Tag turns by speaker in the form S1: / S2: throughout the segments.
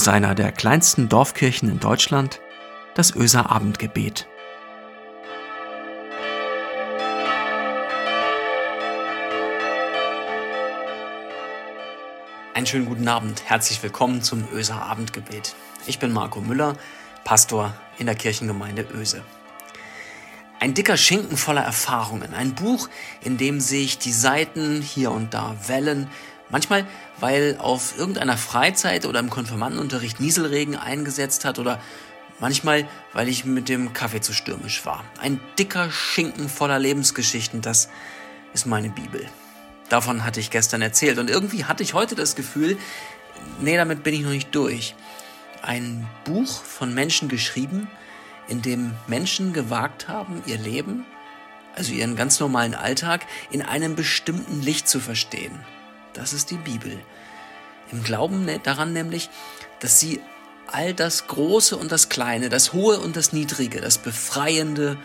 S1: aus einer der kleinsten Dorfkirchen in Deutschland, das Öser Abendgebet.
S2: Einen schönen guten Abend, herzlich willkommen zum Öser Abendgebet. Ich bin Marco Müller, Pastor in der Kirchengemeinde Öse. Ein dicker Schinken voller Erfahrungen, ein Buch, in dem sich die Seiten hier und da wellen, manchmal weil auf irgendeiner Freizeit oder im Konfirmandenunterricht Nieselregen eingesetzt hat oder manchmal weil ich mit dem Kaffee zu stürmisch war. Ein dicker Schinken voller Lebensgeschichten, das ist meine Bibel. Davon hatte ich gestern erzählt und irgendwie hatte ich heute das Gefühl, nee, damit bin ich noch nicht durch. Ein Buch von Menschen geschrieben, in dem Menschen gewagt haben, ihr Leben, also ihren ganz normalen Alltag, in einem bestimmten Licht zu verstehen. Das ist die Bibel. Im Glauben daran nämlich, dass sie all das Große und das Kleine, das Hohe und das Niedrige, das Befreiende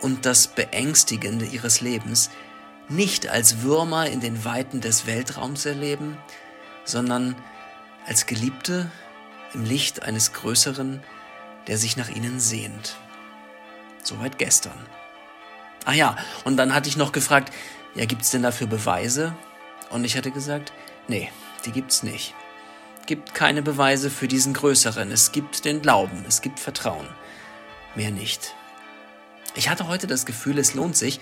S2: und das Beängstigende ihres Lebens nicht als Würmer in den Weiten des Weltraums erleben, sondern als Geliebte im Licht eines Größeren, der sich nach ihnen sehnt. Soweit gestern. Ah ja, und dann hatte ich noch gefragt, ja, gibt's denn dafür Beweise? Und ich hatte gesagt, nee, die gibt's nicht. Gibt keine Beweise für diesen Größeren. Es gibt den Glauben, es gibt Vertrauen. Mehr nicht. Ich hatte heute das Gefühl, es lohnt sich,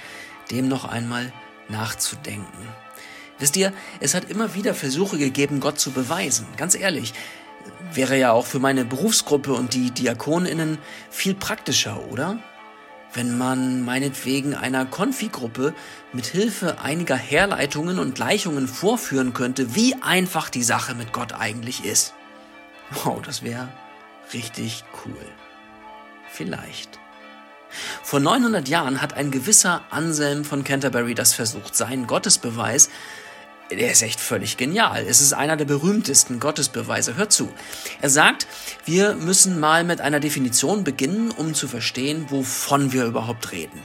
S2: dem noch einmal nachzudenken. Wisst ihr, es hat immer wieder Versuche gegeben, Gott zu beweisen. Ganz ehrlich, wäre ja auch für meine Berufsgruppe und die Diakoninnen viel praktischer, oder? Wenn man meinetwegen einer Konfigruppe mit Hilfe einiger Herleitungen und Gleichungen vorführen könnte, wie einfach die Sache mit Gott eigentlich ist. Wow, das wäre richtig cool. Vielleicht. Vor 900 Jahren hat ein gewisser Anselm von Canterbury das versucht. Sein Gottesbeweis der ist echt völlig genial. Es ist einer der berühmtesten Gottesbeweise. Hört zu. Er sagt, wir müssen mal mit einer Definition beginnen, um zu verstehen, wovon wir überhaupt reden.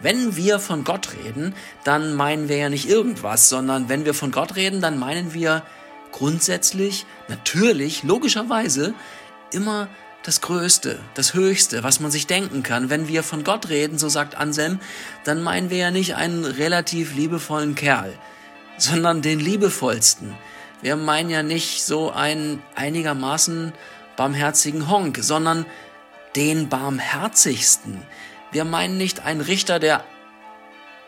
S2: Wenn wir von Gott reden, dann meinen wir ja nicht irgendwas, sondern wenn wir von Gott reden, dann meinen wir grundsätzlich, natürlich, logischerweise immer das Größte, das Höchste, was man sich denken kann. Wenn wir von Gott reden, so sagt Anselm, dann meinen wir ja nicht einen relativ liebevollen Kerl, sondern den liebevollsten. Wir meinen ja nicht so einen einigermaßen barmherzigen Honk, sondern den barmherzigsten. Wir meinen nicht einen Richter, der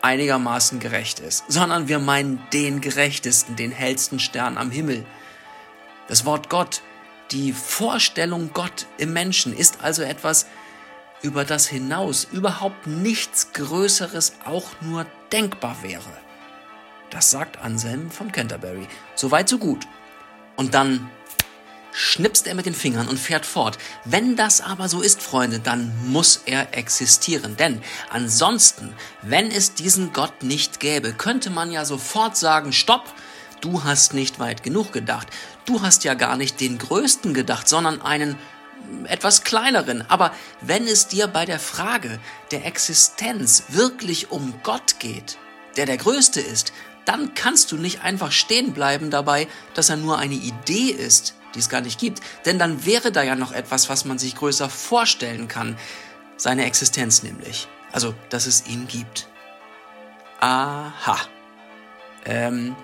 S2: einigermaßen gerecht ist, sondern wir meinen den gerechtesten, den hellsten Stern am Himmel. Das Wort Gott, die Vorstellung Gott im Menschen ist also etwas, über das hinaus überhaupt nichts Größeres auch nur denkbar wäre. Das sagt Anselm von Canterbury. So weit, so gut. Und dann schnipst er mit den Fingern und fährt fort. Wenn das aber so ist, Freunde, dann muss er existieren. Denn ansonsten, wenn es diesen Gott nicht gäbe, könnte man ja sofort sagen, stopp, du hast nicht weit genug gedacht. Du hast ja gar nicht den Größten gedacht, sondern einen etwas kleineren. Aber wenn es dir bei der Frage der Existenz wirklich um Gott geht, der der Größte ist, dann kannst du nicht einfach stehen bleiben dabei, dass er nur eine Idee ist, die es gar nicht gibt. Denn dann wäre da ja noch etwas, was man sich größer vorstellen kann. Seine Existenz nämlich. Also, dass es ihn gibt. Aha. Ähm,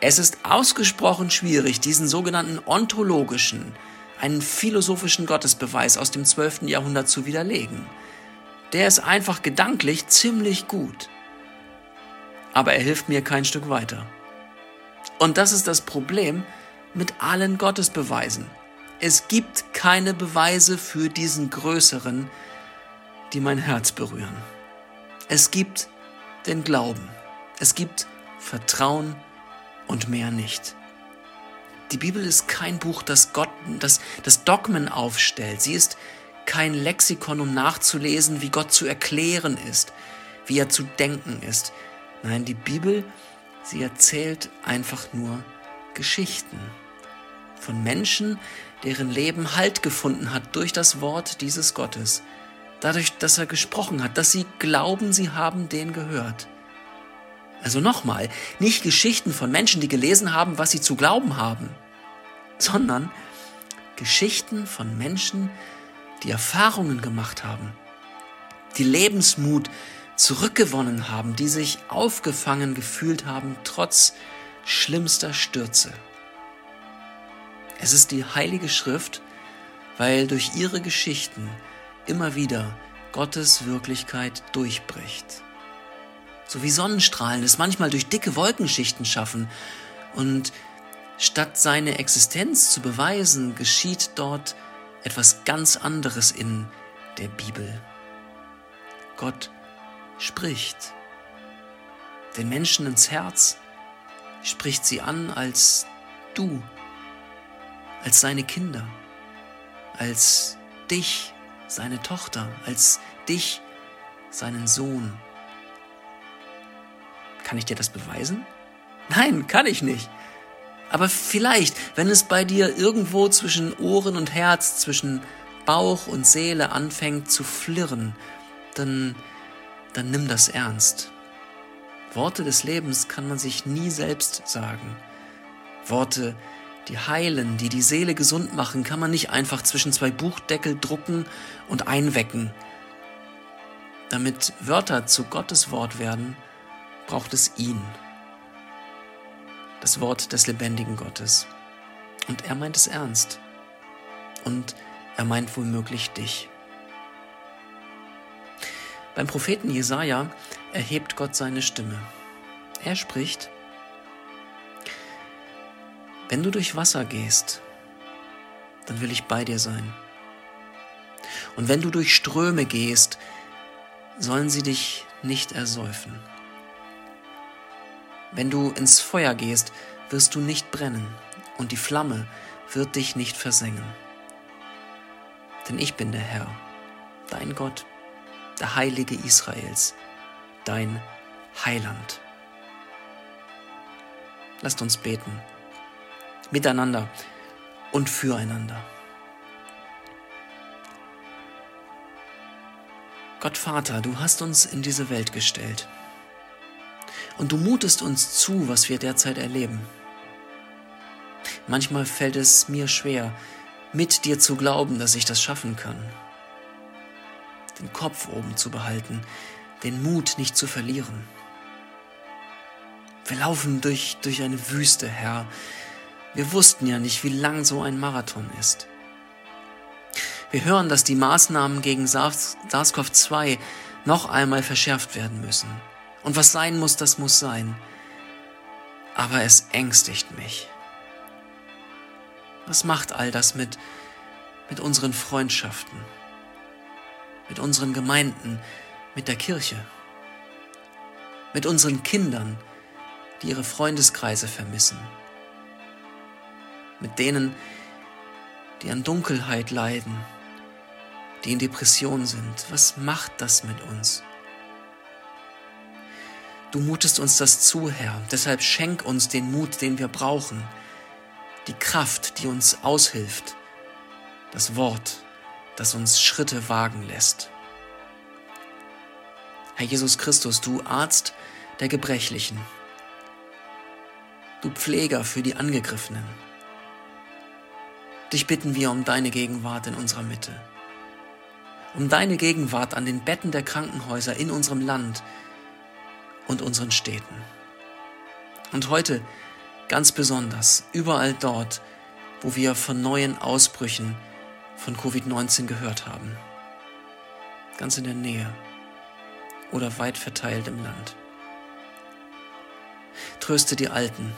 S2: es ist ausgesprochen schwierig, diesen sogenannten ontologischen, einen philosophischen Gottesbeweis aus dem 12. Jahrhundert zu widerlegen. Der ist einfach gedanklich ziemlich gut aber er hilft mir kein Stück weiter. Und das ist das Problem mit allen Gottesbeweisen. Es gibt keine Beweise für diesen Größeren, die mein Herz berühren. Es gibt den Glauben. Es gibt Vertrauen und mehr nicht. Die Bibel ist kein Buch, das Gott, das, das Dogmen aufstellt. Sie ist kein Lexikon, um nachzulesen, wie Gott zu erklären ist, wie er zu denken ist. Nein, die Bibel, sie erzählt einfach nur Geschichten von Menschen, deren Leben Halt gefunden hat durch das Wort dieses Gottes, dadurch, dass er gesprochen hat, dass sie glauben, sie haben den gehört. Also nochmal, nicht Geschichten von Menschen, die gelesen haben, was sie zu glauben haben, sondern Geschichten von Menschen, die Erfahrungen gemacht haben, die Lebensmut zurückgewonnen haben, die sich aufgefangen gefühlt haben, trotz schlimmster Stürze. Es ist die Heilige Schrift, weil durch ihre Geschichten immer wieder Gottes Wirklichkeit durchbricht. So wie Sonnenstrahlen es manchmal durch dicke Wolkenschichten schaffen und statt seine Existenz zu beweisen, geschieht dort etwas ganz anderes in der Bibel. Gott spricht den Menschen ins Herz, spricht sie an als du, als seine Kinder, als dich, seine Tochter, als dich, seinen Sohn. Kann ich dir das beweisen? Nein, kann ich nicht. Aber vielleicht, wenn es bei dir irgendwo zwischen Ohren und Herz, zwischen Bauch und Seele anfängt zu flirren, dann, dann nimm das ernst. Worte des Lebens kann man sich nie selbst sagen. Worte, die heilen, die die Seele gesund machen, kann man nicht einfach zwischen zwei Buchdeckel drucken und einwecken. Damit Wörter zu Gottes Wort werden, braucht es ihn das Wort des lebendigen Gottes. Und er meint es ernst. Und er meint womöglich dich. Beim Propheten Jesaja erhebt Gott seine Stimme. Er spricht: Wenn du durch Wasser gehst, dann will ich bei dir sein. Und wenn du durch Ströme gehst, sollen sie dich nicht ersäufen. Wenn du ins Feuer gehst, wirst du nicht brennen, und die Flamme wird dich nicht versengen. Denn ich bin der Herr, dein Gott, der Heilige Israels, dein Heiland. Lasst uns beten, miteinander und füreinander. Gott Vater, du hast uns in diese Welt gestellt und du mutest uns zu, was wir derzeit erleben. Manchmal fällt es mir schwer, mit dir zu glauben, dass ich das schaffen kann. Den Kopf oben zu behalten, den Mut nicht zu verlieren. Wir laufen durch, durch eine Wüste, Herr. Wir wussten ja nicht, wie lang so ein Marathon ist. Wir hören, dass die Maßnahmen gegen SARS-CoV-2 noch einmal verschärft werden müssen. Und was sein muss, das muss sein. Aber es ängstigt mich. Was macht all das mit, mit unseren Freundschaften, mit unseren Gemeinden, mit der Kirche, mit unseren Kindern, die ihre Freundeskreise vermissen, mit denen, die an Dunkelheit leiden, die in Depression sind. Was macht das mit uns? Du mutest uns das zu, Herr. Deshalb schenk uns den Mut, den wir brauchen, die Kraft, die uns aushilft, das Wort, das uns Schritte wagen lässt. Herr Jesus Christus, du Arzt der Gebrechlichen, du Pfleger für die Angegriffenen. Dich bitten wir um deine Gegenwart in unserer Mitte, um deine Gegenwart an den Betten der Krankenhäuser in unserem Land, und unseren Städten. Und heute ganz besonders überall dort, wo wir von neuen Ausbrüchen von Covid-19 gehört haben. Ganz in der Nähe oder weit verteilt im Land. Tröste die Alten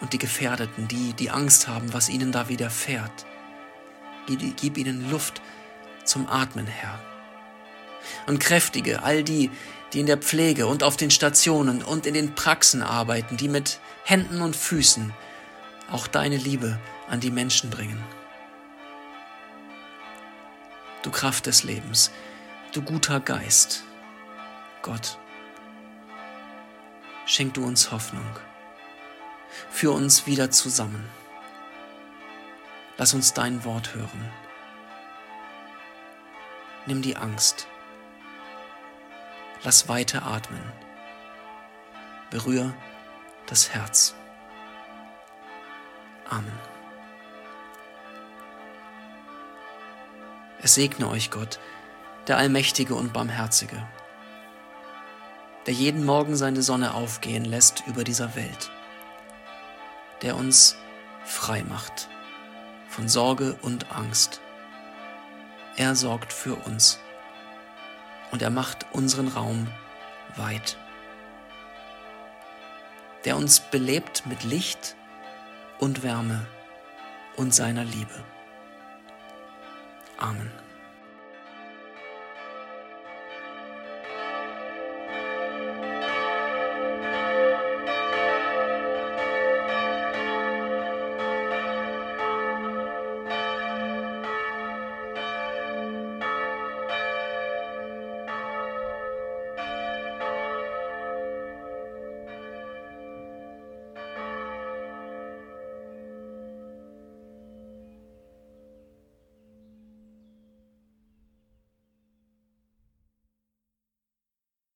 S2: und die Gefährdeten, die die Angst haben, was ihnen da widerfährt. Gib ihnen Luft zum Atmen, Herr. Und kräftige all die, die in der Pflege und auf den Stationen und in den Praxen arbeiten, die mit Händen und Füßen auch deine Liebe an die Menschen bringen. Du Kraft des Lebens, du guter Geist, Gott, schenk du uns Hoffnung, führ uns wieder zusammen. Lass uns dein Wort hören. Nimm die Angst Lass weiter atmen. Berühr das Herz. Amen. Es segne euch Gott, der Allmächtige und Barmherzige, der jeden Morgen seine Sonne aufgehen lässt über dieser Welt, der uns frei macht von Sorge und Angst. Er sorgt für uns und er macht unseren Raum weit, der uns belebt mit Licht und Wärme und seiner Liebe. Amen.